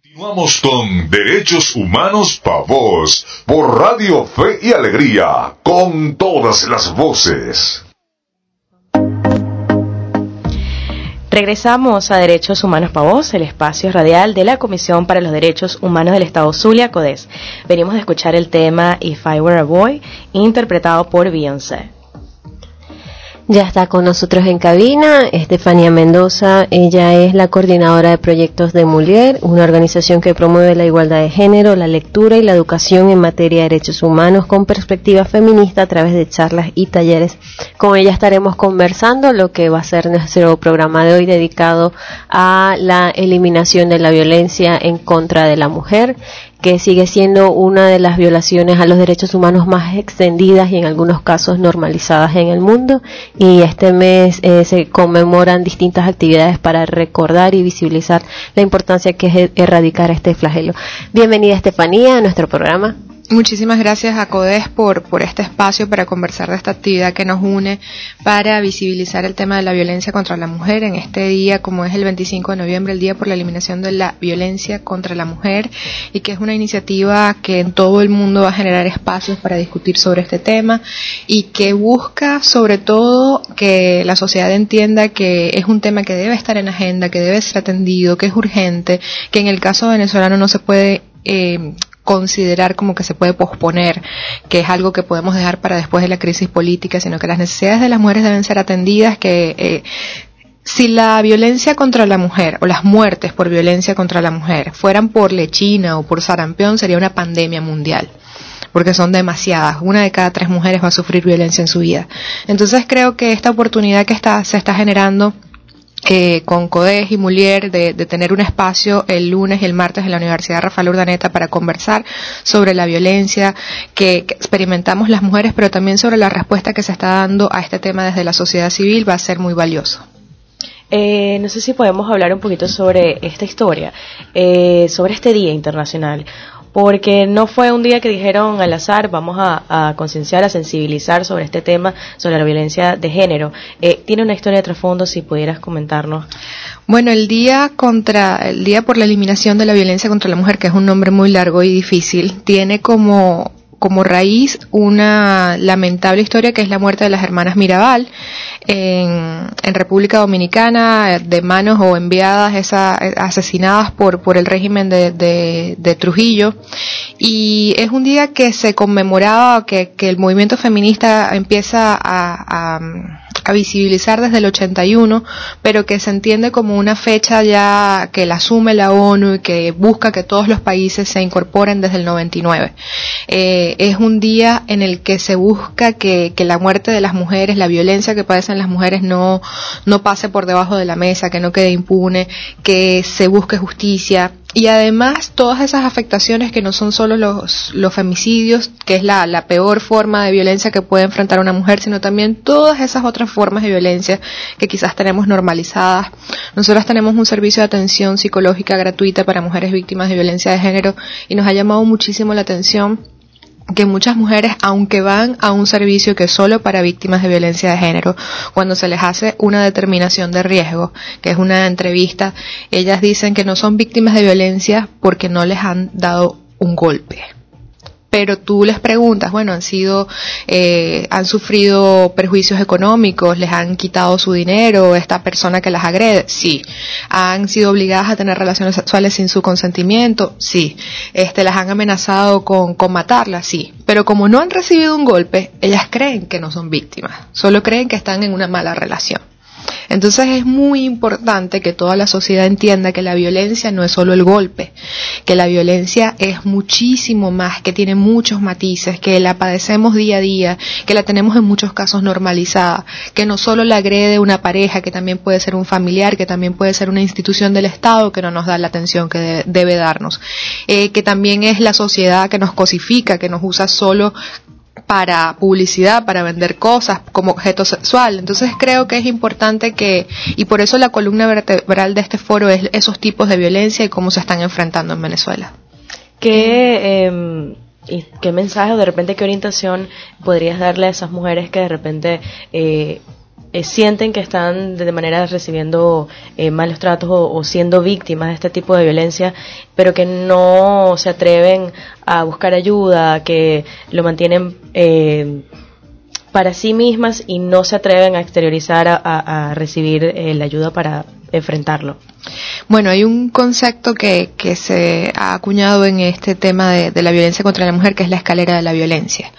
Continuamos con Derechos Humanos para Vos por Radio Fe y Alegría con todas las voces. Regresamos a Derechos Humanos para Vos, el espacio radial de la Comisión para los Derechos Humanos del Estado Zulia, CODES. Venimos a escuchar el tema If I Were a Boy, interpretado por Beyoncé. Ya está con nosotros en cabina Estefanía Mendoza. Ella es la coordinadora de proyectos de Mulier, una organización que promueve la igualdad de género, la lectura y la educación en materia de derechos humanos con perspectiva feminista a través de charlas y talleres. Con ella estaremos conversando lo que va a ser nuestro programa de hoy dedicado a la eliminación de la violencia en contra de la mujer que sigue siendo una de las violaciones a los derechos humanos más extendidas y en algunos casos normalizadas en el mundo. Y este mes eh, se conmemoran distintas actividades para recordar y visibilizar la importancia que es erradicar este flagelo. Bienvenida Estefanía a nuestro programa. Muchísimas gracias a CODES por, por este espacio para conversar de esta actividad que nos une para visibilizar el tema de la violencia contra la mujer en este día, como es el 25 de noviembre, el Día por la Eliminación de la Violencia contra la Mujer, y que es una iniciativa que en todo el mundo va a generar espacios para discutir sobre este tema y que busca sobre todo que la sociedad entienda que es un tema que debe estar en agenda, que debe ser atendido, que es urgente, que en el caso venezolano no se puede eh, considerar como que se puede posponer, que es algo que podemos dejar para después de la crisis política, sino que las necesidades de las mujeres deben ser atendidas, que eh, si la violencia contra la mujer o las muertes por violencia contra la mujer fueran por lechina o por sarampión, sería una pandemia mundial porque son demasiadas. Una de cada tres mujeres va a sufrir violencia en su vida. Entonces creo que esta oportunidad que está, se está generando eh, con CODES y Mulier de, tener un espacio el lunes y el martes en la Universidad Rafael Urdaneta para conversar sobre la violencia que, experimentamos las mujeres, pero también sobre la respuesta que se está dando a este tema desde la sociedad civil va a ser muy valioso. Eh, no sé si podemos hablar un poquito sobre esta historia, eh, sobre este Día Internacional porque no fue un día que dijeron al azar vamos a, concienciar, a sensibilizar sobre este tema, sobre la violencia de género. Eh, tiene una historia de trasfondo, si pudieras comentarnos. Bueno, el día contra, el día por la eliminación de la violencia contra la mujer, que es un nombre muy largo y difícil, tiene como como raíz una lamentable historia que es la muerte de las hermanas Mirabal en, República Dominicana de manos o enviadas esa, asesinadas por, por el régimen de, de, Trujillo y es un día que se conmemoraba que, que el movimiento feminista empieza a a visibilizar desde el 81, pero que se entiende como una fecha ya que la asume la ONU y que busca que todos los países se incorporen desde el 99. Eh, es un día en el que se busca que, la muerte de las mujeres, la violencia que padecen las mujeres no, no pase por debajo de la mesa, que no quede impune, que se busque justicia, y además todas esas afectaciones que no son solo los, los femicidios, que es la, la, peor forma de violencia que puede enfrentar una mujer, sino también todas esas otras formas de violencia que quizás tenemos normalizadas. Nosotros tenemos un servicio de atención psicológica gratuita para mujeres víctimas de violencia de género y nos ha llamado muchísimo la atención que muchas mujeres, aunque van a un servicio que es solo para víctimas de violencia de género, cuando se les hace una determinación de riesgo, que es una entrevista, ellas dicen que no son víctimas de violencia porque no les han dado un golpe pero tú les preguntas, bueno, han sido, eh, han sufrido perjuicios económicos, les han quitado su dinero, esta persona que las agrede, sí. Han sido obligadas a tener relaciones sexuales sin su consentimiento, sí. Este, las han amenazado con, con matarlas, sí. Pero como no han recibido un golpe, ellas creen que no son víctimas, solo creen que están en una mala relación. Entonces es muy importante que toda la sociedad entienda que la violencia no es solo el golpe, que la violencia es muchísimo más, que tiene muchos matices, que la padecemos día a día, que la tenemos en muchos casos normalizada, que no solo la agrede una pareja, que también puede ser un familiar, que también puede ser una institución del Estado que no nos da la atención que debe, darnos, eh, que también es la sociedad que nos cosifica, que nos usa solo para publicidad, para vender cosas como objeto sexual. Entonces creo que es importante que, y por eso la columna vertebral de este foro es esos tipos de violencia y cómo se están enfrentando en Venezuela. ¿Qué, eh, y qué mensaje o de repente qué orientación podrías darle a esas mujeres que de repente eh, eh, sienten que están de manera recibiendo eh, malos tratos o, siendo víctimas de este tipo de violencia, pero que no se atreven a buscar ayuda, que lo mantienen eh, para sí mismas y no se atreven a exteriorizar, a, recibir la ayuda para enfrentarlo. Bueno, hay un concepto que, que se ha acuñado en este tema de, la violencia contra la mujer, que es la escalera de la violencia.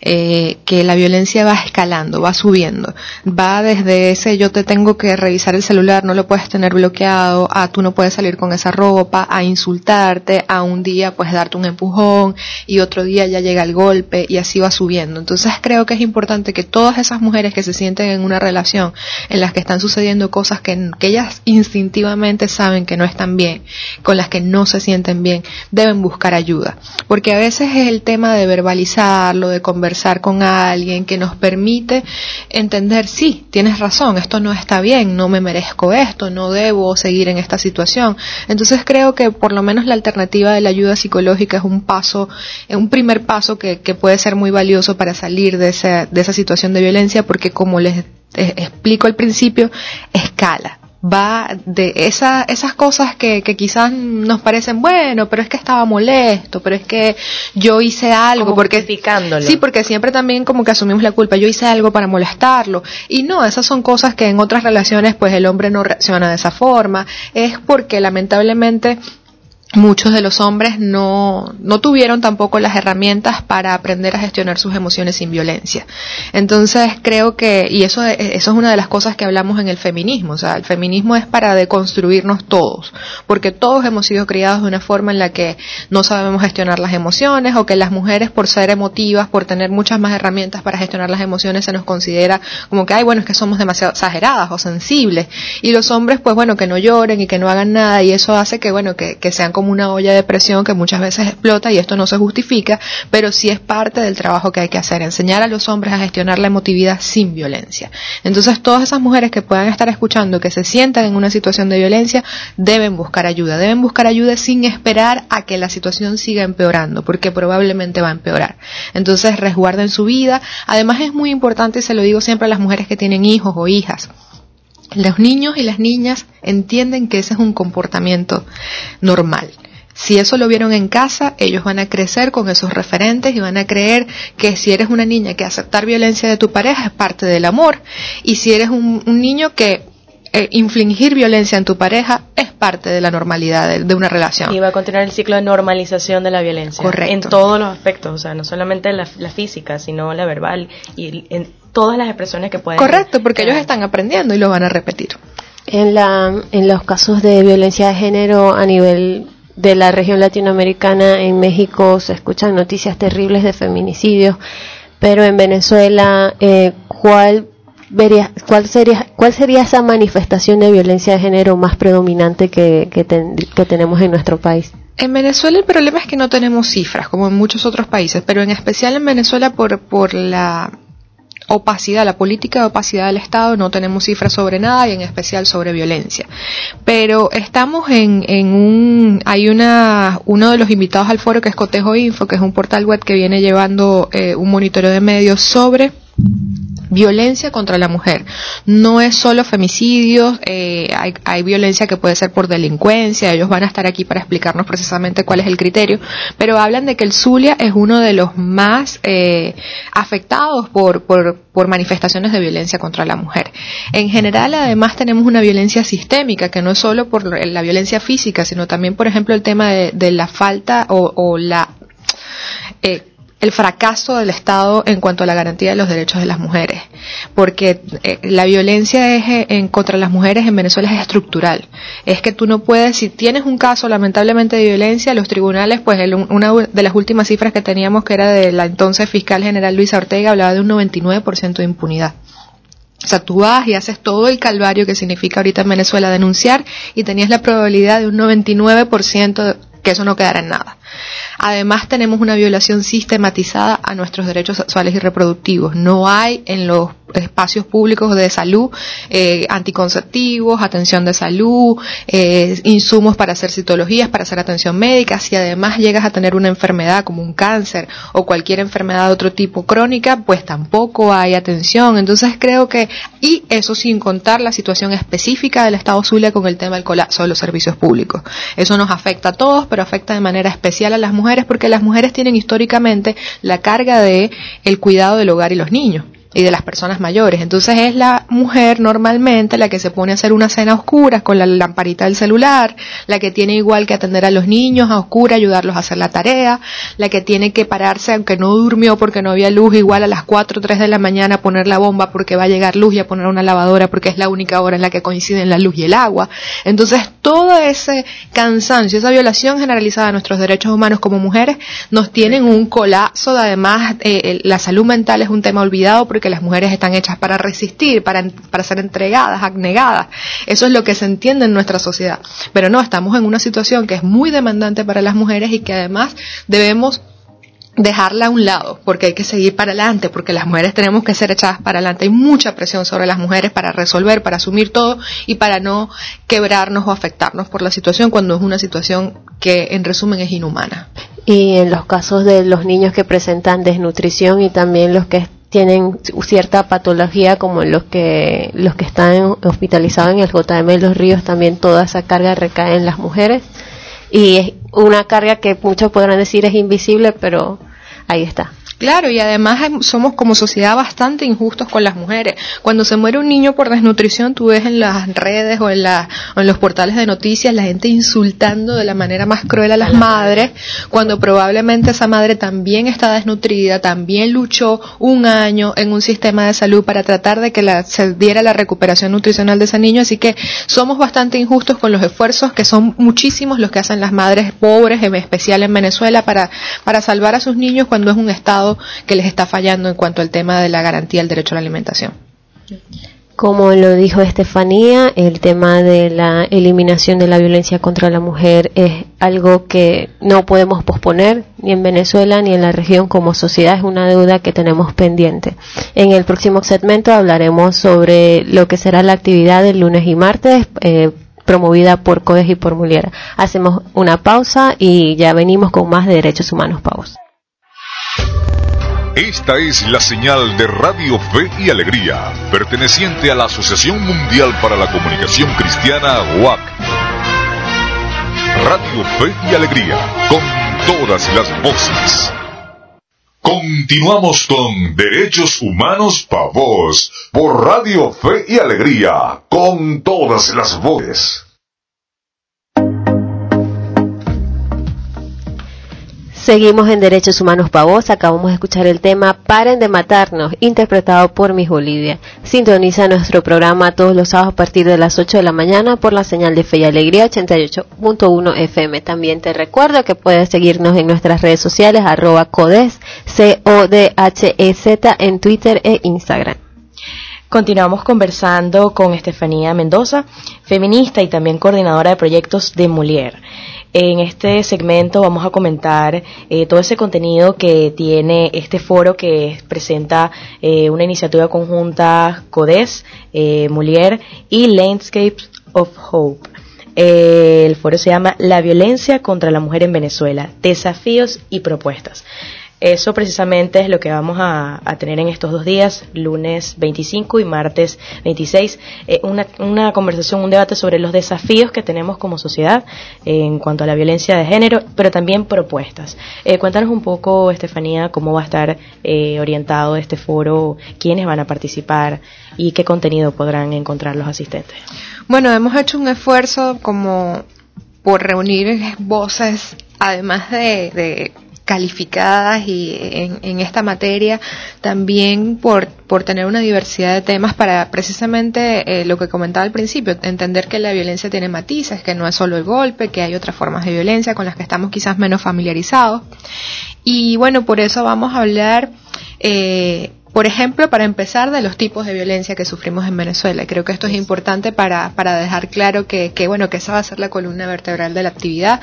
Eh, que la violencia va escalando, va subiendo. Va desde ese yo te tengo que revisar el celular, no lo puedes tener bloqueado, a tú no puedes salir con esa ropa, a insultarte, a un día pues darte un empujón y otro día ya llega el golpe y así va subiendo. Entonces creo que es importante que todas esas mujeres que se sienten en una relación en las que están sucediendo cosas que, que ellas instintivamente saben que no están bien, con las que no se sienten bien, deben buscar ayuda. Porque a veces es el tema de verbalizarlo, de conversar con alguien que nos permite entender, sí, tienes razón, esto no está bien, no me merezco esto, no debo seguir en esta situación. Entonces creo que por lo menos la alternativa de la ayuda psicológica es un paso, un primer paso que, que puede ser muy valioso para salir de esa, de esa situación de violencia porque como les explico al principio, escala va de esa, esas cosas que, que quizás nos parecen bueno, pero es que estaba molesto, pero es que yo hice algo, porque sí, porque siempre también como que asumimos la culpa, yo hice algo para molestarlo y no, esas son cosas que en otras relaciones pues el hombre no reacciona de esa forma, es porque lamentablemente muchos de los hombres no, no tuvieron tampoco las herramientas para aprender a gestionar sus emociones sin violencia. Entonces creo que, y eso, eso es una de las cosas que hablamos en el feminismo, o sea, el feminismo es para deconstruirnos todos, porque todos hemos sido criados de una forma en la que no sabemos gestionar las emociones o que las mujeres por ser emotivas, por tener muchas más herramientas para gestionar las emociones se nos considera como que, ay, bueno, es que somos demasiado exageradas o sensibles y los hombres pues bueno, que no lloren y que no hagan nada y eso hace que bueno, que, que sean como una olla de presión que muchas veces explota y esto no se justifica, pero sí es parte del trabajo que hay que hacer, enseñar a los hombres a gestionar la emotividad sin violencia. Entonces todas esas mujeres que puedan estar escuchando, que se sientan en una situación de violencia, deben buscar ayuda, deben buscar ayuda sin esperar a que la situación siga empeorando, porque probablemente va a empeorar. Entonces resguarden su vida. Además es muy importante, y se lo digo siempre a las mujeres que tienen hijos o hijas, los niños y las niñas entienden que ese es un comportamiento normal. Si eso lo vieron en casa, ellos van a crecer con esos referentes y van a creer que si eres una niña que aceptar violencia de tu pareja es parte del amor y si eres un, niño que eh, infligir violencia en tu pareja es parte de la normalidad de, una relación. Y va a continuar el ciclo de normalización de la violencia. Correcto. En todos los aspectos, o sea, no solamente la, la física, sino la verbal y en todas las expresiones que pueden. Correcto, porque ellos están aprendiendo y lo van a repetir. En, la, en los casos de violencia de género a nivel de la región latinoamericana, en México se escuchan noticias terribles de feminicidios, pero en Venezuela, eh, ¿cuál, vería, cuál, sería, ¿cuál sería esa manifestación de violencia de género más predominante que, que, que tenemos en nuestro país? En Venezuela el problema es que no tenemos cifras, como en muchos otros países, pero en especial en Venezuela por, por la opacidad, la política de opacidad del Estado, no tenemos cifras sobre nada y en especial sobre violencia. Pero estamos en, en un, hay una, uno de los invitados al foro que es Cotejo Info, que es un portal web que viene llevando eh, un monitoreo de medios sobre violencia contra la mujer. No es solo femicidios, eh, hay, hay, violencia que puede ser por delincuencia, ellos van a estar aquí para explicarnos precisamente cuál es el criterio, pero hablan de que el Zulia es uno de los más eh, afectados por, por, por manifestaciones de violencia contra la mujer. En general, además, tenemos una violencia sistémica, que no es solo por la violencia física, sino también, por ejemplo, el tema de, de la falta o, o la... El fracaso del Estado en cuanto a la garantía de los derechos de las mujeres, porque eh, la violencia es, eh, en contra las mujeres en Venezuela es estructural. Es que tú no puedes, si tienes un caso lamentablemente de violencia, los tribunales, pues una de las últimas cifras que teníamos, que era de la entonces fiscal general Luisa Ortega, hablaba de un 99% de impunidad. O sea, tú vas y haces todo el calvario que significa ahorita en Venezuela denunciar y tenías la probabilidad de un 99% que eso no quedara en nada. Además tenemos una violación sistematizada a nuestros derechos sexuales y reproductivos. No hay en los espacios públicos de salud eh, anticonceptivos, atención de salud, eh, insumos para hacer citologías, para hacer atención médica. Si además llegas a tener una enfermedad como un cáncer o cualquier enfermedad de otro tipo crónica, pues tampoco hay atención. Entonces creo que, y eso sin contar la situación específica del Estado Zulia con el tema del colapso de los servicios públicos. Eso nos afecta a todos, pero afecta de manera especial a las mujeres porque las mujeres tienen históricamente la carga de el cuidado del hogar y los niños y de las personas mayores. Entonces es la mujer normalmente la que se pone a hacer una cena a oscuras con la lamparita del celular, la que tiene igual que atender a los niños a oscuras, ayudarlos a hacer la tarea, la que tiene que pararse aunque no durmió porque no había luz, igual a las 4 o 3 de la mañana a poner la bomba porque va a llegar luz y a poner una lavadora porque es la única hora en la que coinciden la luz y el agua. Entonces todo ese cansancio, esa violación generalizada de nuestros derechos humanos como mujeres nos tienen un colapso, además eh, la salud mental es un tema olvidado porque que las mujeres están hechas para resistir, para, para ser entregadas, abnegadas. Eso es lo que se entiende en nuestra sociedad. Pero no, estamos en una situación que es muy demandante para las mujeres y que además debemos dejarla a un lado, porque hay que seguir para adelante, porque las mujeres tenemos que ser echadas para adelante. Hay mucha presión sobre las mujeres para resolver, para asumir todo y para no quebrarnos o afectarnos por la situación cuando es una situación que en resumen es inhumana. Y en los casos de los niños que presentan desnutrición y también los que tienen cierta patología como los que los que están hospitalizados en el JM los Ríos también toda esa carga recae en las mujeres. Y es una carga que muchos podrán decir es invisible pero ahí está Claro, y además somos como sociedad bastante injustos con las mujeres. Cuando se muere un niño por desnutrición, tú ves en las redes o en, la, o en los portales de noticias la gente insultando de la manera más cruel a las madres, cuando probablemente esa madre también está desnutrida, también luchó un año en un sistema de salud para tratar de que la, se diera la recuperación nutricional de ese niño. Así que somos bastante injustos con los esfuerzos que son muchísimos los que hacen las madres pobres, en especial en Venezuela, para, para salvar a sus niños cuando es un estado que les está fallando en cuanto al tema de la garantía del derecho a la alimentación. Como lo dijo Estefanía, el tema de la eliminación de la violencia contra la mujer es algo que no podemos posponer ni en Venezuela ni en la región como sociedad, es una deuda que tenemos pendiente. En el próximo segmento hablaremos sobre lo que será la actividad del lunes y martes. Eh, promovida por CODES y por Muliera. Hacemos una pausa y ya venimos con más de derechos humanos pavos. Esta es la señal de Radio Fe y Alegría, perteneciente a la Asociación Mundial para la Comunicación Cristiana, WAC. Radio Fe y Alegría, con todas las voces. Continuamos con Derechos Humanos para Vos, por Radio Fe y Alegría, con todas las voces. Seguimos en Derechos Humanos Pavos. Acabamos de escuchar el tema Paren de Matarnos, interpretado por Miss Bolivia. Sintoniza nuestro programa todos los sábados a partir de las 8 de la mañana por la señal de Fe y Alegría 88.1 FM. También te recuerdo que puedes seguirnos en nuestras redes sociales, arroba codes, C-O-D-H-E-Z, en Twitter e Instagram. Continuamos conversando con Estefanía Mendoza, feminista y también coordinadora de proyectos de Molière. En este segmento vamos a comentar eh, todo ese contenido que tiene este foro que presenta eh, una iniciativa conjunta CODES, eh, Molière y Landscapes of Hope. el foro se llama La violencia contra la mujer en Venezuela, desafíos y propuestas. Eso precisamente es lo que vamos a, tener en estos dos días, lunes 25 y martes 26, eh, una, conversación, un debate sobre los desafíos que tenemos como sociedad en cuanto a la violencia de género, pero también propuestas. Eh, cuéntanos un poco, Estefanía, cómo va a estar eh, orientado este foro, quiénes van a participar y qué contenido podrán encontrar los asistentes. Bueno, hemos hecho un esfuerzo como por reunir voces, además de calificadas y en, esta materia, también por, por tener una diversidad de temas para precisamente eh, lo que comentaba al principio, entender que la violencia tiene matices, que no es solo el golpe, que hay otras formas de violencia con las que estamos quizás menos familiarizados. Y bueno, por eso vamos a hablar eh, por ejemplo, para empezar, de los tipos de violencia que sufrimos en Venezuela. Creo que esto es importante para, para dejar claro que, que, bueno, que esa va a ser la columna vertebral de la actividad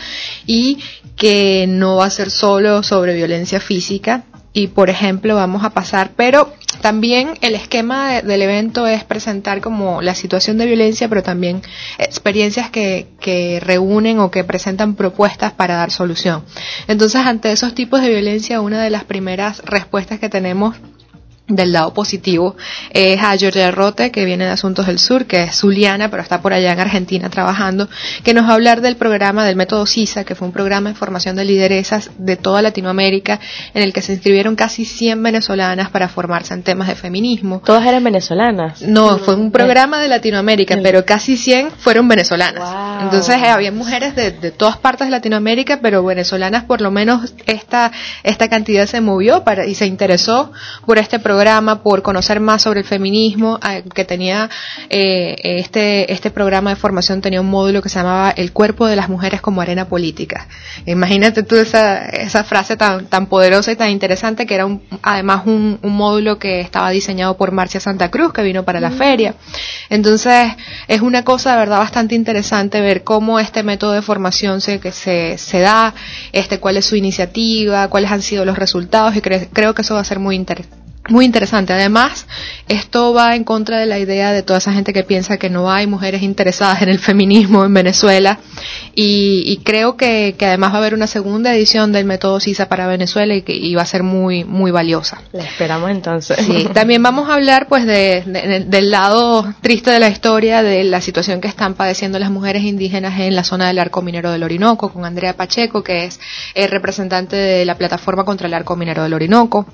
y que no va a ser solo sobre violencia física, y por ejemplo vamos a pasar, pero también el esquema del evento es presentar como la situación de violencia, pero también experiencias que, que reúnen o que presentan propuestas para dar solución. Entonces, ante esos tipos de violencia, una de las primeras respuestas que tenemos del lado positivo es a Georgia Rote, que viene de Asuntos del Sur, que es zuliana, pero está por allá en Argentina trabajando, que nos va a hablar del programa del método CISA, que fue un programa de formación de lideresas de toda Latinoamérica, en el que se inscribieron casi 100 venezolanas para formarse en temas de feminismo. ¿Todas eran venezolanas? No, fue un programa de Latinoamérica, pero casi 100 fueron venezolanas. Entonces eh, había mujeres de, de, todas partes de Latinoamérica, pero venezolanas por lo menos esta, esta cantidad se movió para, y se interesó por este programa programa, por conocer más sobre el feminismo, eh, que tenía eh, este, este programa de formación tenía un módulo que se llamaba El cuerpo de las mujeres como arena política. Imagínate tú esa, esa frase tan, tan poderosa y tan interesante que era un, además un, un módulo que estaba diseñado por Marcia Santa Cruz, que vino para la mm. feria. Entonces, es una cosa de verdad bastante interesante ver cómo este método de formación se, que se, se da, este, cuál es su iniciativa, cuáles han sido los resultados y creo que eso va a ser muy interesante muy interesante. Además, esto va en contra de la idea de toda esa gente que piensa que no hay mujeres interesadas en el feminismo en Venezuela. Y, creo que, además va a haber una segunda edición del método CISA para Venezuela y que va a ser muy, muy valiosa. La esperamos entonces. Sí, también vamos a hablar pues de, del lado triste de la historia, de la situación que están padeciendo las mujeres indígenas en la zona del arco minero del Orinoco, con Andrea Pacheco, que es el representante de la plataforma contra el arco minero del Orinoco.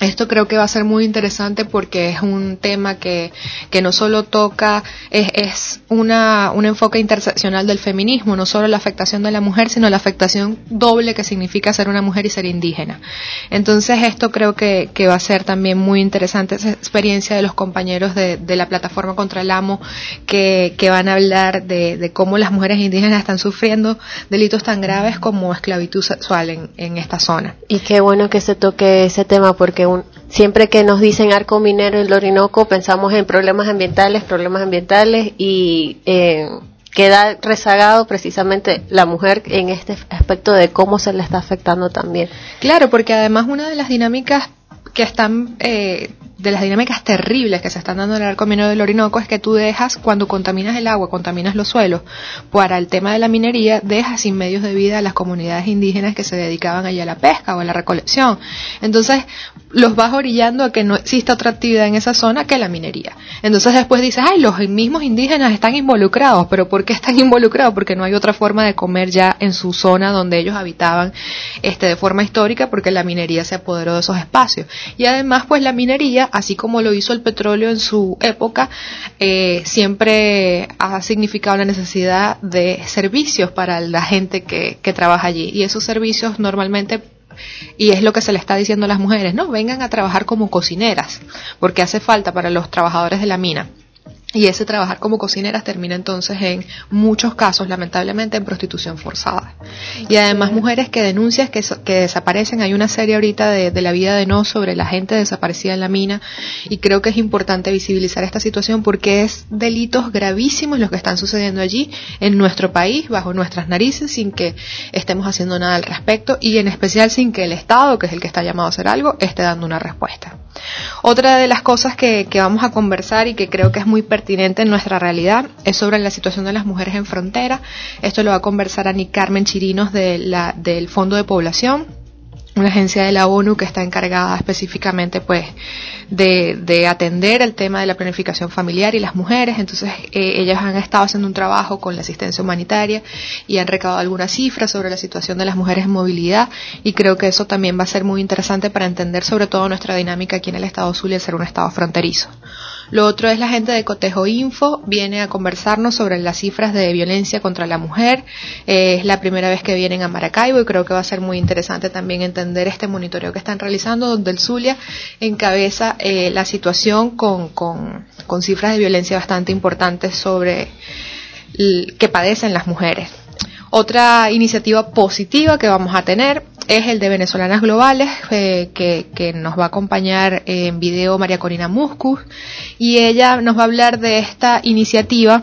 Esto creo que va a ser muy interesante porque es un tema que, que no solo toca, es, es una, un enfoque interseccional del feminismo, no solo la afectación de la mujer, sino la afectación doble que significa ser una mujer y ser indígena. Entonces esto creo que, que va a ser también muy interesante, esa experiencia de los compañeros de, de la plataforma contra el amo que, que van a hablar de, de, cómo las mujeres indígenas están sufriendo delitos tan graves como esclavitud sexual en, en esta zona. Y qué bueno que se toque ese tema porque siempre que nos dicen arco minero el Orinoco pensamos en problemas ambientales, problemas ambientales y eh, queda rezagado precisamente la mujer en este aspecto de cómo se le está afectando también. Claro, porque además una de las dinámicas que están eh, de las dinámicas terribles que se están dando en el arco minero del Orinoco es que tú dejas, cuando contaminas el agua, contaminas los suelos, para el tema de la minería, dejas sin medios de vida a las comunidades indígenas que se dedicaban allá a la pesca o a la recolección. Entonces, los vas orillando a que no exista otra actividad en esa zona que la minería. Entonces después dices, ay, los mismos indígenas están involucrados, pero ¿por qué están involucrados? Porque no hay otra forma de comer ya en su zona donde ellos habitaban este, de forma histórica, porque la minería se apoderó de esos espacios. Y además, pues la minería así como lo hizo el petróleo en su época, eh, siempre ha significado la necesidad de servicios para la gente que, que trabaja allí. Y esos servicios normalmente y es lo que se le está diciendo a las mujeres, no, vengan a trabajar como cocineras, porque hace falta para los trabajadores de la mina. Y ese trabajar como cocineras termina entonces en muchos casos, lamentablemente, en prostitución forzada. Y además mujeres que denuncian que, desaparecen. Hay una serie ahorita de, de, la vida de No sobre la gente desaparecida en la mina y creo que es importante visibilizar esta situación porque es delitos gravísimos los que están sucediendo allí en nuestro país, bajo nuestras narices, sin que estemos haciendo nada al respecto y en especial sin que el Estado, que es el que está llamado a hacer algo, esté dando una respuesta. Otra de las cosas que, que vamos a conversar y que creo que es muy pertinente en nuestra realidad es sobre la situación de las mujeres en frontera. Esto lo va a conversar Ani Carmen Chirinos de la, del Fondo de Población una agencia de la ONU que está encargada específicamente pues de, de, atender el tema de la planificación familiar y las mujeres. Entonces eh, ellas han estado haciendo un trabajo con la asistencia humanitaria y han recabado algunas cifras sobre la situación de las mujeres en movilidad y creo que eso también va a ser muy interesante para entender sobre todo nuestra dinámica aquí en el estado Zulia de ser un estado fronterizo. Lo otro es la gente de Cotejo Info, viene a conversarnos sobre las cifras de violencia contra la mujer. Eh, es la primera vez que vienen a Maracaibo y creo que va a ser muy interesante también entender este monitoreo que están realizando, donde el Zulia encabeza eh, la situación con, con, con cifras de violencia bastante importantes sobre que padecen las mujeres. Otra iniciativa positiva que vamos a tener es el de Venezolanas Globales, eh, que, que, nos va a acompañar en video María Corina Muscus, y ella nos va a hablar de esta iniciativa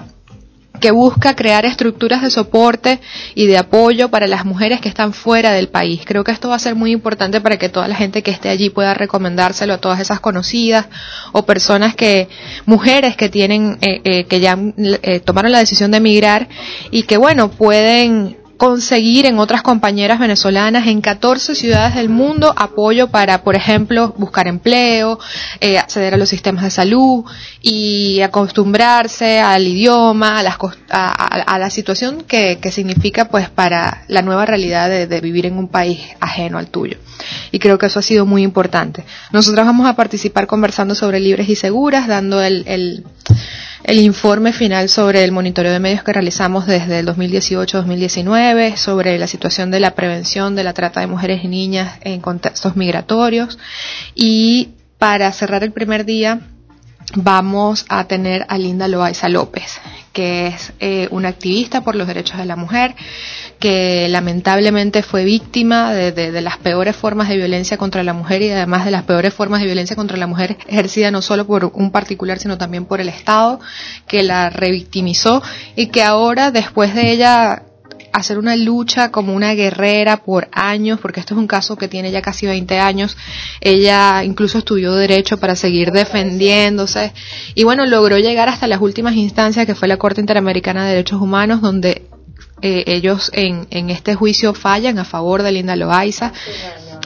que busca crear estructuras de soporte y de apoyo para las mujeres que están fuera del país. Creo que esto va a ser muy importante para que toda la gente que esté allí pueda recomendárselo a todas esas conocidas o personas que, mujeres que tienen, eh, eh, que ya eh, tomaron la decisión de emigrar y que bueno, pueden conseguir en otras compañeras venezolanas en 14 ciudades del mundo apoyo para, por ejemplo, buscar empleo, eh, acceder a los sistemas de salud y acostumbrarse al idioma, a, las, a, la situación que, que, significa pues para la nueva realidad de, de, vivir en un país ajeno al tuyo. Y creo que eso ha sido muy importante. Nosotros vamos a participar conversando sobre libres y seguras, dando el, el el informe final sobre el monitoreo de medios que realizamos desde el 2018-2019, sobre la situación de la prevención de la trata de mujeres y niñas en contextos migratorios. Y para cerrar el primer día, vamos a tener a Linda Loaiza López, que es eh, una activista por los derechos de la mujer, que lamentablemente fue víctima de, de, de, las peores formas de violencia contra la mujer y además de las peores formas de violencia contra la mujer ejercida no solo por un particular, sino también por el Estado, que la revictimizó y que ahora, después de ella hacer una lucha como una guerrera por años, porque esto es un caso que tiene ya casi 20 años. Ella incluso estudió derecho para seguir defendiéndose y bueno, logró llegar hasta las últimas instancias que fue la Corte Interamericana de Derechos Humanos, donde eh, ellos en, en, este juicio fallan a favor de Linda Loaiza.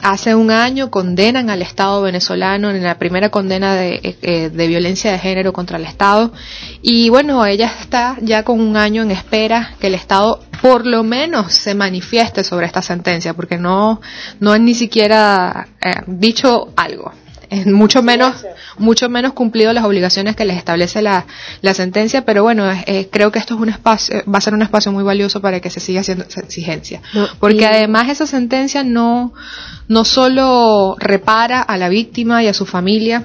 Hace un año condenan al Estado venezolano en la primera condena de, eh, de, violencia de género contra el Estado. Y bueno, ella está ya con un año en espera que el Estado por lo menos se manifieste sobre esta sentencia, porque no, no han ni siquiera eh, dicho algo mucho menos mucho menos cumplido las obligaciones que les establece la, la sentencia pero bueno eh, creo que esto es un espacio va a ser un espacio muy valioso para que se siga haciendo esa exigencia porque además esa sentencia no no solo repara a la víctima y a su familia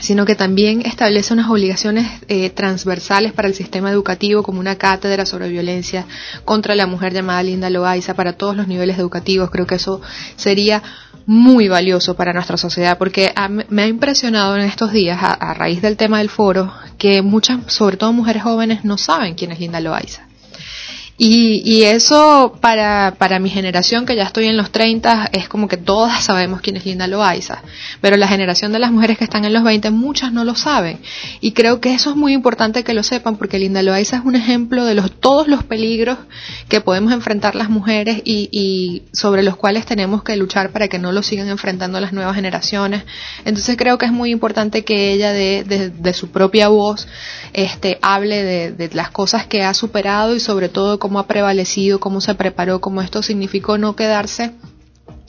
sino que también establece unas obligaciones eh, transversales para el sistema educativo, como una cátedra sobre violencia contra la mujer llamada Linda Loaiza para todos los niveles educativos. Creo que eso sería muy valioso para nuestra sociedad, porque me ha impresionado en estos días, a, a, raíz del tema del foro, que muchas, sobre todo mujeres jóvenes, no saben quién es Linda Loaiza. Y, y eso para, para mi generación, que ya estoy en los 30, es como que todas sabemos quién es Linda Loaiza. Pero la generación de las mujeres que están en los 20, muchas no lo saben. Y creo que eso es muy importante que lo sepan, porque Linda Loaiza es un ejemplo de los, todos los peligros que podemos enfrentar las mujeres y, sobre los cuales tenemos que luchar para que no lo sigan enfrentando las nuevas generaciones. Entonces creo que es muy importante que ella de, de, de su propia voz este, hable de, de las cosas que ha superado y sobre todo cómo ha prevalecido, cómo se preparó, cómo esto significó no quedarse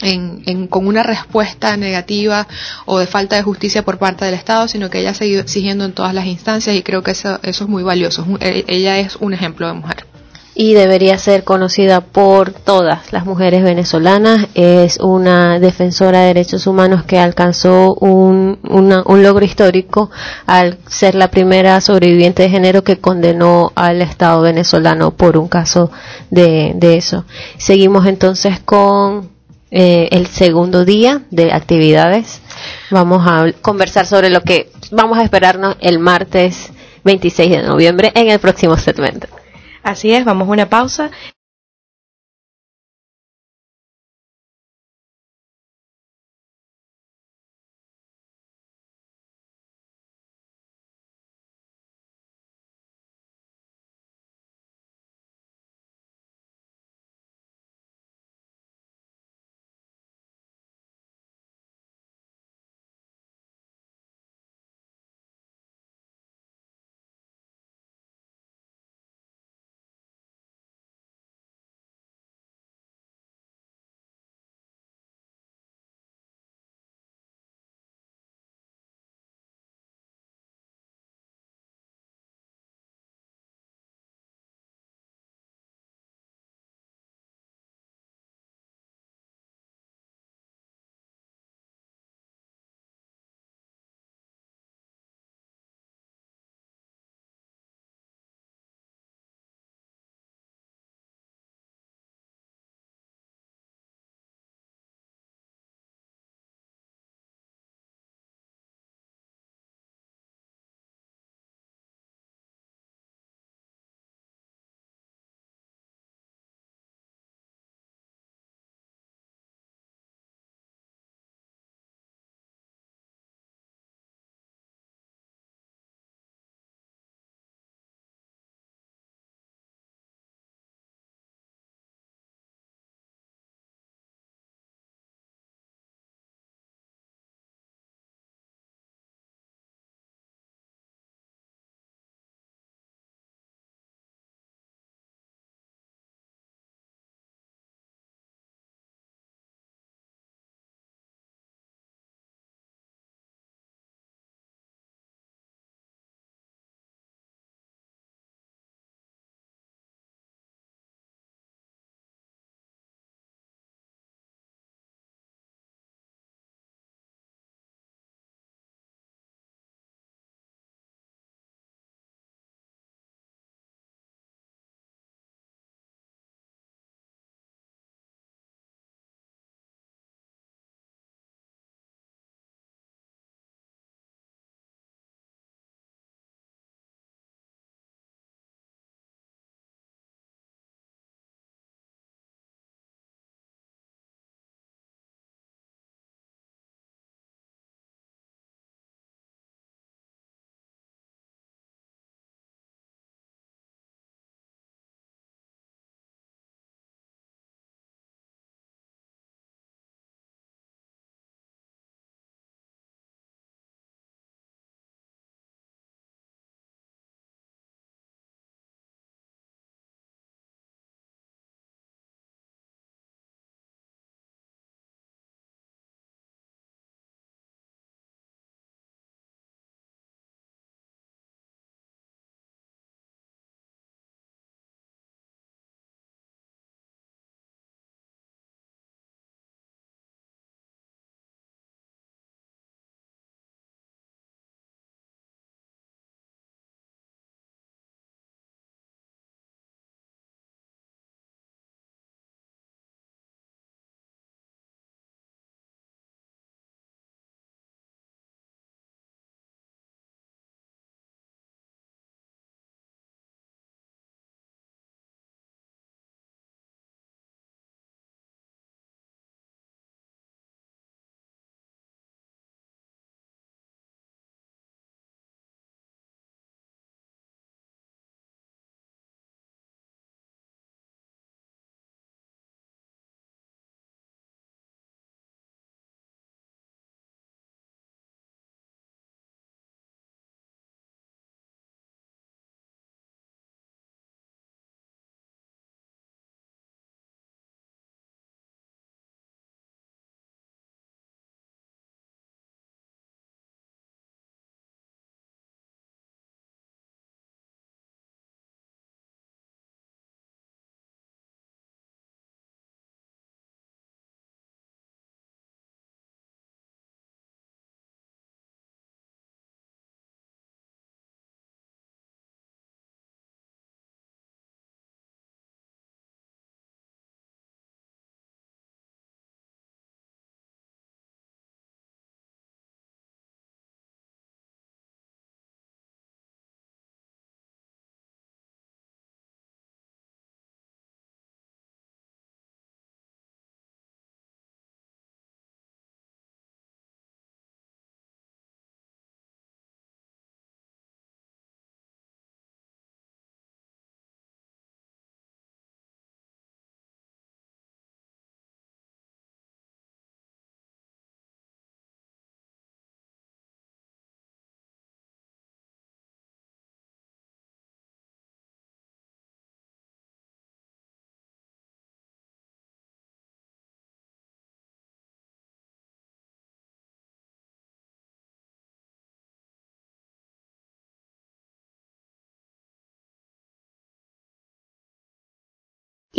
en, en, con una respuesta negativa o de falta de justicia por parte del Estado, sino que ella ha seguido exigiendo en todas las instancias y creo que eso, eso es muy valioso. Ella es un ejemplo de mujer y debería ser conocida por todas las mujeres venezolanas. Es una defensora de derechos humanos que alcanzó un, un logro histórico al ser la primera sobreviviente de género que condenó al Estado venezolano por un caso de, de eso. Seguimos entonces con eh, el segundo día de actividades. Vamos a conversar sobre lo que vamos a esperarnos el martes 26 de noviembre en el próximo segmento. Así es, vamos a una pausa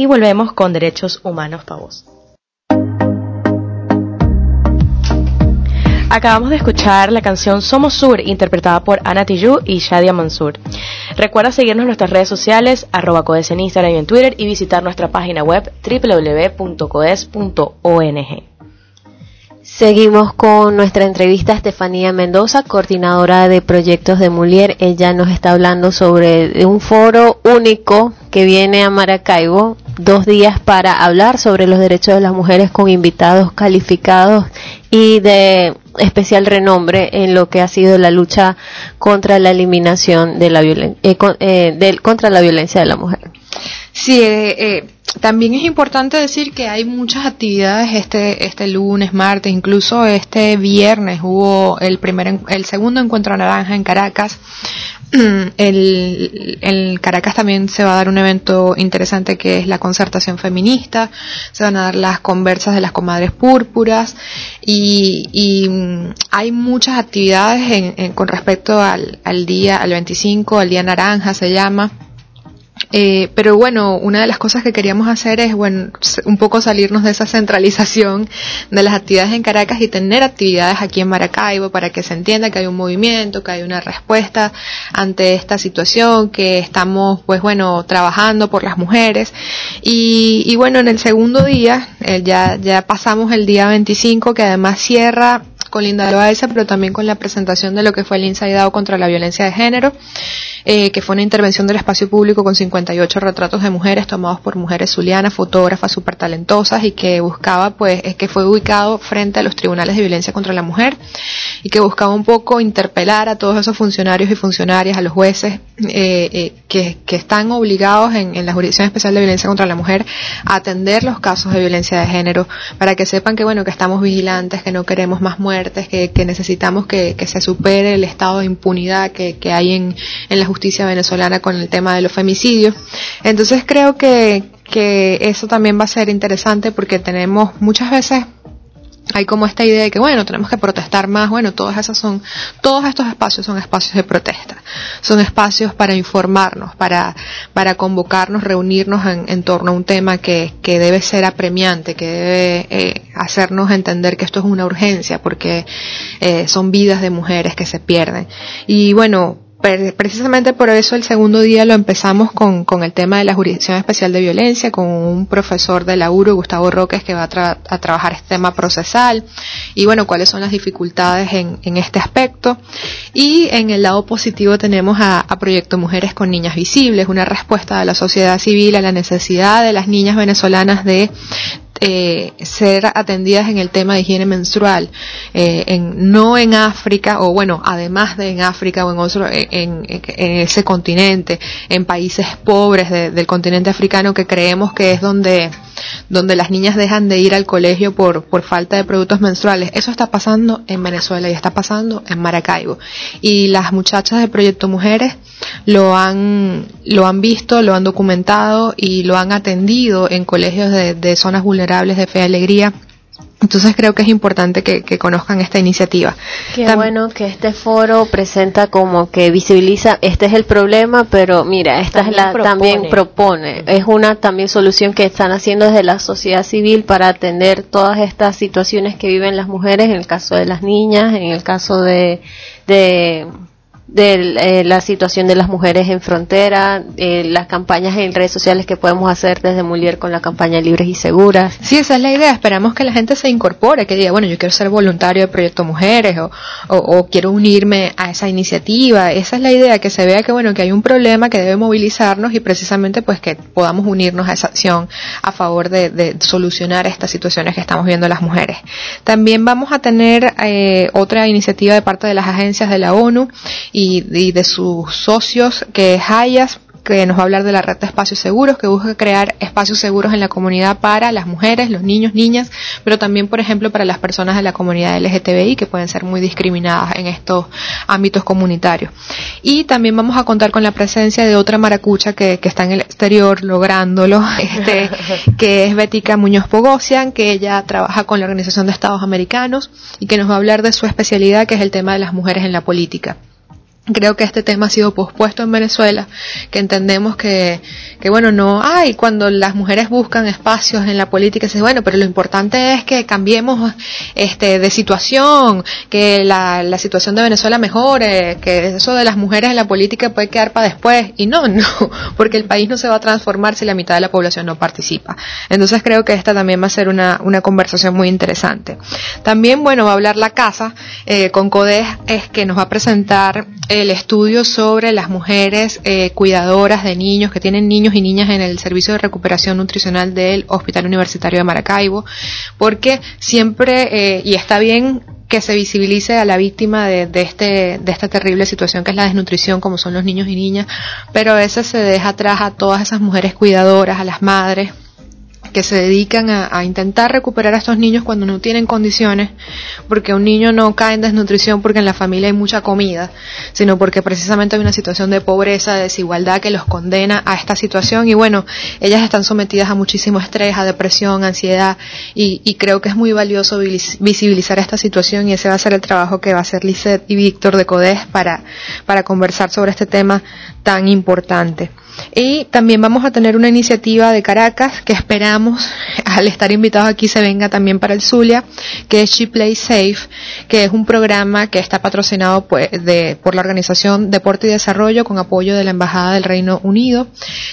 y volvemos con Derechos Humanos para vos. Acabamos de escuchar la canción Somos Sur, interpretada por Ana Tijoux y Shadia Mansur. Recuerda seguirnos en nuestras redes sociales, arroba codes en Instagram y en Twitter, y visitar nuestra página web www.codes.ong. Seguimos con nuestra entrevista a Estefanía Mendoza, coordinadora de proyectos de Mulier. Ella nos está hablando sobre un foro único que viene a Maracaibo, dos días para hablar sobre los derechos de las mujeres con invitados calificados y de especial renombre en lo que ha sido la lucha contra la eliminación de la violencia, eh, eh, contra la violencia de la mujer. Sí, eh, también es importante decir que hay muchas actividades este este lunes, martes, incluso este viernes hubo el primer el segundo encuentro naranja en Caracas. El, el Caracas también se va a dar un evento interesante que es la concertación feminista, se van a dar las conversas de las comadres púrpuras y, y mm, hay muchas actividades en, con respecto al, al día, al 25, al día naranja se llama eh, pero bueno, una de las cosas que queríamos hacer es, bueno, un poco salirnos de esa centralización de las actividades en Caracas y tener actividades aquí en Maracaibo para que se entienda que hay un movimiento, que hay una respuesta ante esta situación, que estamos, pues bueno, trabajando por las mujeres. Y, y bueno, en el segundo día, eh, ya, ya pasamos el día 25, que además cierra con Linda Loaiza, pero también con la presentación de lo que fue el Inside contra la violencia de género, eh, que fue una intervención del espacio público con 58 retratos de mujeres tomados por mujeres zulianas, fotógrafas súper talentosas y que buscaba, pues, es que fue ubicado frente a los tribunales de violencia contra la mujer y que buscaba un poco interpelar a todos esos funcionarios y funcionarias, a los jueces eh, eh, que, que, están obligados en, en la Jurisdicción Especial de Violencia contra la Mujer a atender los casos de violencia de género para que sepan que, bueno, que estamos vigilantes, que no queremos más muertes que, necesitamos que, se supere el estado de impunidad que, hay en, en la justicia venezolana con el tema de los femicidios. Entonces creo que, que eso también va a ser interesante porque tenemos muchas veces hay como esta idea de que bueno tenemos que protestar más. Bueno todas esas son todos estos espacios son espacios de protesta. Son espacios para informarnos para para convocarnos reunirnos en, torno a un tema que, que debe ser apremiante que debe eh, hacernos entender que esto es una urgencia porque eh, son vidas de mujeres que se pierden. Y bueno precisamente por eso el segundo día lo empezamos con, con, el tema de la Jurisdicción Especial de Violencia, con un profesor de la URO, Gustavo Roques, que va a, a trabajar este tema procesal y bueno, cuáles son las dificultades en, en, este aspecto. Y en el lado positivo tenemos a, a Proyecto Mujeres con Niñas Visibles, una respuesta de la sociedad civil a la necesidad de las niñas venezolanas de eh, ser atendidas en el tema de higiene menstrual, eh, en, no en África, o bueno, además de en África o en, otro, en, ese continente, en países pobres del continente africano que creemos que es donde donde las niñas dejan de ir al colegio por, por falta de productos menstruales. Eso está pasando en Venezuela y está pasando en Maracaibo. Y las muchachas de Proyecto Mujeres lo han, lo han visto, lo han documentado y lo han atendido en colegios de, de zonas vulnerables de fe y alegría. Entonces creo que es importante que, conozcan esta iniciativa. Qué bueno que este foro presenta como que visibiliza, este es el problema, pero mira, esta es la también propone, es una también solución que están haciendo desde la sociedad civil para atender todas estas situaciones que viven las mujeres, en el caso de las niñas, en el caso de, de de eh, la situación de las mujeres en frontera, eh, las campañas en redes sociales que podemos hacer desde Mulier con la campaña Libres y Seguras. Sí, esa es la idea. Esperamos que la gente se incorpore, que diga, bueno, yo quiero ser voluntario de Proyecto Mujeres o, o, quiero unirme a esa iniciativa. Esa es la idea, que se vea que, bueno, que hay un problema que debe movilizarnos y precisamente pues que podamos unirnos a esa acción a favor de, de solucionar estas situaciones que estamos viendo las mujeres. También vamos a tener eh, otra iniciativa de parte de las agencias de la ONU y, de sus socios, que es Hayas, que nos va a hablar de la red de espacios seguros, que busca crear espacios seguros en la comunidad para las mujeres, los niños, niñas, pero también, por ejemplo, para las personas de la comunidad LGTBI, que pueden ser muy discriminadas en estos ámbitos comunitarios. Y también vamos a contar con la presencia de otra maracucha que, está en el exterior lográndolo, este, que es Bética Muñoz Pogosian, que ella trabaja con la Organización de Estados Americanos y que nos va a hablar de su especialidad, que es el tema de las mujeres en la política. Creo que este tema ha sido pospuesto en Venezuela, que entendemos que, que bueno, no hay cuando las mujeres buscan espacios en la política, se bueno, pero lo importante es que cambiemos este, de situación, que la, la situación de Venezuela mejore, que eso de las mujeres en la política puede quedar para después. Y no, no, porque el país no se va a transformar si la mitad de la población no participa. Entonces creo que esta también va a ser una, una conversación muy interesante. También, bueno, va a hablar la casa eh, con CODES, es que nos va a presentar el estudio sobre las mujeres eh, cuidadoras de niños que tienen niños y niñas en el servicio de recuperación nutricional del Hospital Universitario de Maracaibo, porque siempre, eh, y está bien que se visibilice a la víctima de, de, este, de esta terrible situación que es la desnutrición, como son los niños y niñas, pero a veces se deja atrás a todas esas mujeres cuidadoras, a las madres, que se dedican a, intentar recuperar a estos niños cuando no tienen condiciones, porque un niño no cae en desnutrición porque en la familia hay mucha comida, sino porque precisamente hay una situación de pobreza, de desigualdad que los condena a esta situación y bueno, ellas están sometidas a muchísimo estrés, a depresión, ansiedad y, y creo que es muy valioso visibilizar esta situación y ese va a ser el trabajo que va a hacer Lisette y Víctor de CODES para, para conversar sobre este tema tan importante. Y también vamos a tener una iniciativa de Caracas que esperamos, al estar invitados aquí, se venga también para el Zulia, que es She Play Safe, que es un programa que está patrocinado pues, de, por la organización Deporte y Desarrollo con apoyo de la Embajada del Reino Unido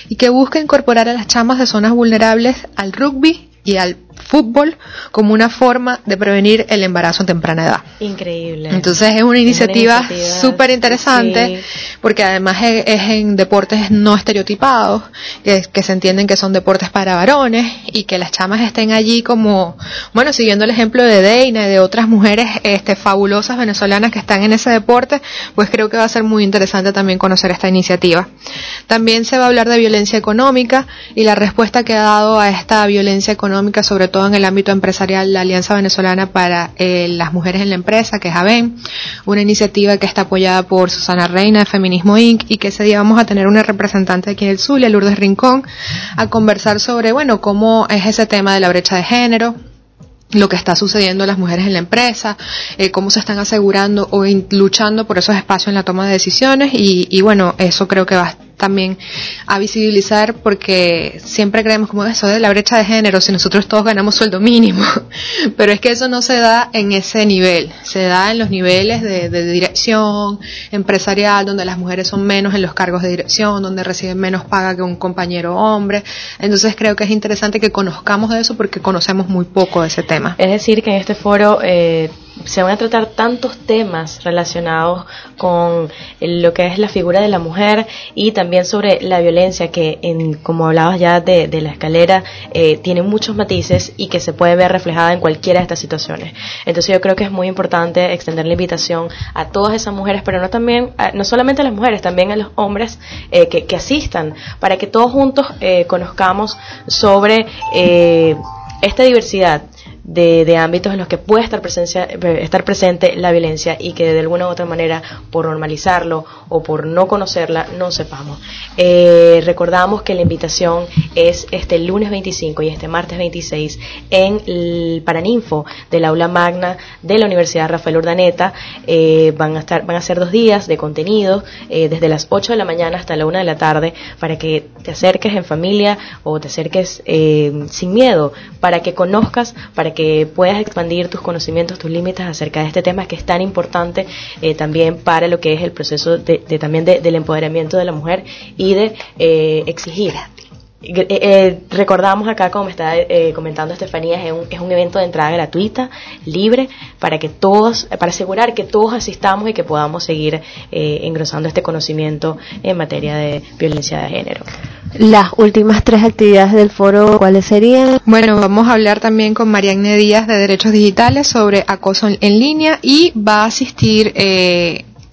y que busca incorporar a las chamas de zonas vulnerables al rugby y al fútbol como una forma de prevenir el embarazo a temprana edad. Increíble. Entonces es una iniciativa súper interesante sí. porque además es, es, en deportes no estereotipados, que, que, se entienden que son deportes para varones y que las chamas estén allí como, bueno, siguiendo el ejemplo de Deina y de otras mujeres este, fabulosas venezolanas que están en ese deporte, pues creo que va a ser muy interesante también conocer esta iniciativa. También se va a hablar de violencia económica y la respuesta que ha dado a esta violencia económica sobre todo en el ámbito empresarial, la Alianza Venezolana para eh, las Mujeres en la Empresa, que es AVEN, una iniciativa que está apoyada por Susana Reina de Feminismo Inc. y que ese día vamos a tener una representante aquí en el Zulia, Lourdes Rincón, a conversar sobre, bueno, cómo es ese tema de la brecha de género, lo que está sucediendo a las mujeres en la empresa, eh, cómo se están asegurando o luchando por esos espacios en la toma de decisiones y, y bueno, eso creo que va también a visibilizar porque siempre creemos como eso de la brecha de género, si nosotros todos ganamos sueldo mínimo, pero es que eso no se da en ese nivel, se da en los niveles de, de dirección empresarial, donde las mujeres son menos en los cargos de dirección, donde reciben menos paga que un compañero hombre, entonces creo que es interesante que conozcamos de eso porque conocemos muy poco de ese tema. Es decir, que en este foro eh, se van a tratar tantos temas relacionados con lo que es la figura de la mujer y también sobre la violencia que, en, como hablabas ya de, la escalera, eh, tiene muchos matices y que se puede ver reflejada en cualquiera de estas situaciones. Entonces yo creo que es muy importante extender la invitación a todas esas mujeres, pero no también, no solamente a las mujeres, también a los hombres eh, que, que, asistan, para que todos juntos eh, conozcamos sobre eh, esta diversidad de, ámbitos en los que puede estar, presencia, estar presente la violencia y que de alguna u otra manera, por normalizarlo o por no conocerla, no sepamos. Eh, recordamos que la invitación es este lunes 25 y este martes 26 en el Paraninfo del aula magna de la Universidad Rafael Urdaneta. Eh, van, a estar, van a ser dos días de contenido, eh, desde las 8 de la mañana hasta la 1 de la tarde, para que te acerques en familia o te acerques eh, sin miedo, para que conozcas, para que que puedas expandir tus conocimientos, tus límites acerca de este tema que es tan importante eh, también para lo que es el proceso de, de también de, del empoderamiento de la mujer y de eh, exigir. Eh, eh, recordamos acá, como me está eh, comentando Estefanía, es un, es un, evento de entrada gratuita, libre, para que todos, para asegurar que todos asistamos y que podamos seguir engrosando este conocimiento en materia de violencia de género. Las últimas tres actividades del foro, ¿cuáles serían? Bueno, vamos a hablar también con Marianne Díaz de Derechos Digitales sobre acoso en, en línea y va a asistir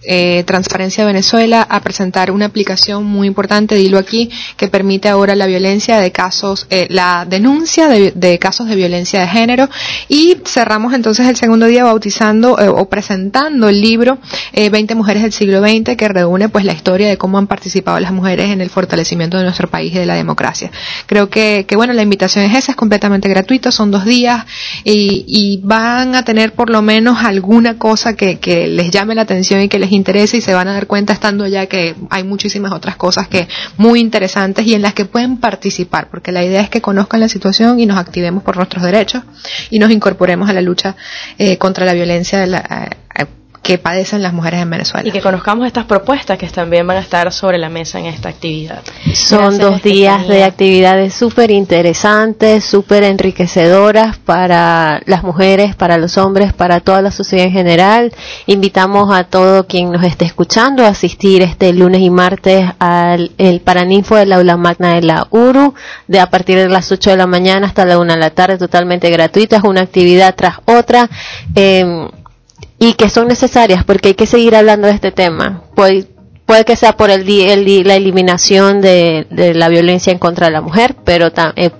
eh, Transparencia Venezuela a presentar una aplicación muy importante, dilo aquí, que permite ahora la violencia de casos, eh, la denuncia de, casos de violencia de género y cerramos entonces el segundo día bautizando eh, o presentando el libro 20 eh, mujeres del siglo XX que reúne pues la historia de cómo han participado las mujeres en el fortalecimiento de nuestro país y de la democracia. Creo que, bueno, la invitación es esa, es completamente gratuito, son dos días y, y van a tener por lo menos alguna cosa que, que les llame la atención y que les interese y se van a dar cuenta estando allá que hay muchísimas otras cosas que muy interesantes y en las que pueden participar, porque la idea es que conozcan la situación y nos activemos por nuestros derechos y nos incorporemos a la lucha eh, contra la violencia de la, eh, que padecen las mujeres en Venezuela. Y que conozcamos estas propuestas que también van a estar sobre la mesa en esta actividad. Son dos días de actividades súper interesantes, súper enriquecedoras para las mujeres, para los hombres, para toda la sociedad en general. Invitamos a todo quien nos esté escuchando a asistir este lunes y martes al el Paraninfo del aula magna de la URU, de a partir de las 8 de la mañana hasta la 1 de la tarde, totalmente gratuita. Es una actividad tras otra. Eh, y que son necesarias porque hay que seguir hablando de este tema. Puede, puede que sea por el, el la eliminación de, la violencia en contra de la mujer, pero eh,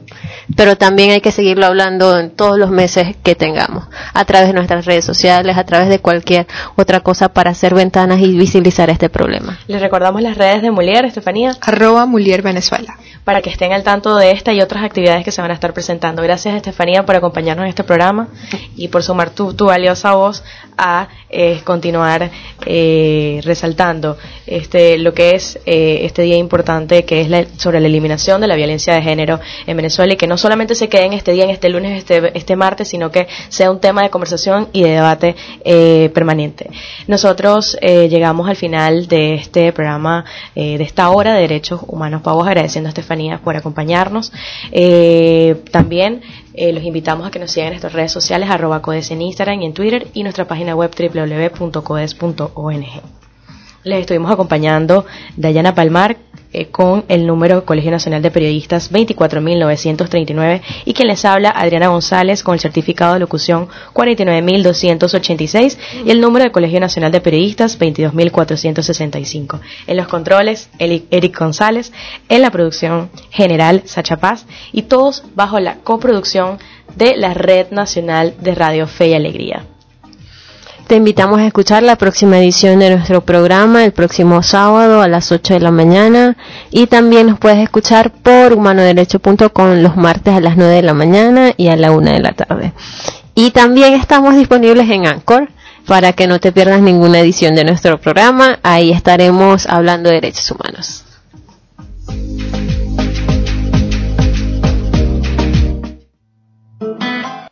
pero también hay que seguirlo hablando en todos los meses que tengamos, a través de nuestras redes sociales, a través de cualquier otra cosa para hacer ventanas y visibilizar este problema. Les recordamos las redes de Mulier, Estefanía. Arroba Mulier Venezuela. Para que estén al tanto de esta y otras actividades que se van a estar presentando. Gracias, Estefanía, por acompañarnos en este programa y por sumar tu, tu valiosa voz a eh, continuar eh, resaltando este lo que es eh, este día importante que es la, sobre la eliminación de la violencia de género en Venezuela y que no solamente se quede en este día, en este lunes, este, este martes, sino que sea un tema de conversación y de debate eh, permanente. Nosotros eh, llegamos al final de este programa, eh, de esta hora de Derechos Humanos Pavos, agradeciendo a Estefanía por acompañarnos. también los invitamos a que nos sigan en nuestras redes sociales, arroba codes en Instagram y en Twitter y nuestra página web www.codes.ong. Les estuvimos acompañando Dayana Palmar, eh, con el número Colegio Nacional de Periodistas 24.939 y quien les habla Adriana González con el certificado de locución 49.286 y el número del Colegio Nacional de Periodistas 22.465. En los controles, Eric González, en la producción general Sacha Paz y todos bajo la coproducción de la Red Nacional de Radio Fe y Alegría. Te invitamos a escuchar la próxima edición de nuestro programa el próximo sábado a las 8 de la mañana y también nos puedes escuchar por humanoderecho.com los martes a las 9 de la mañana y a la 1 de la tarde. Y también estamos disponibles en Anchor para que no te pierdas ninguna edición de nuestro programa. Ahí estaremos hablando de derechos humanos.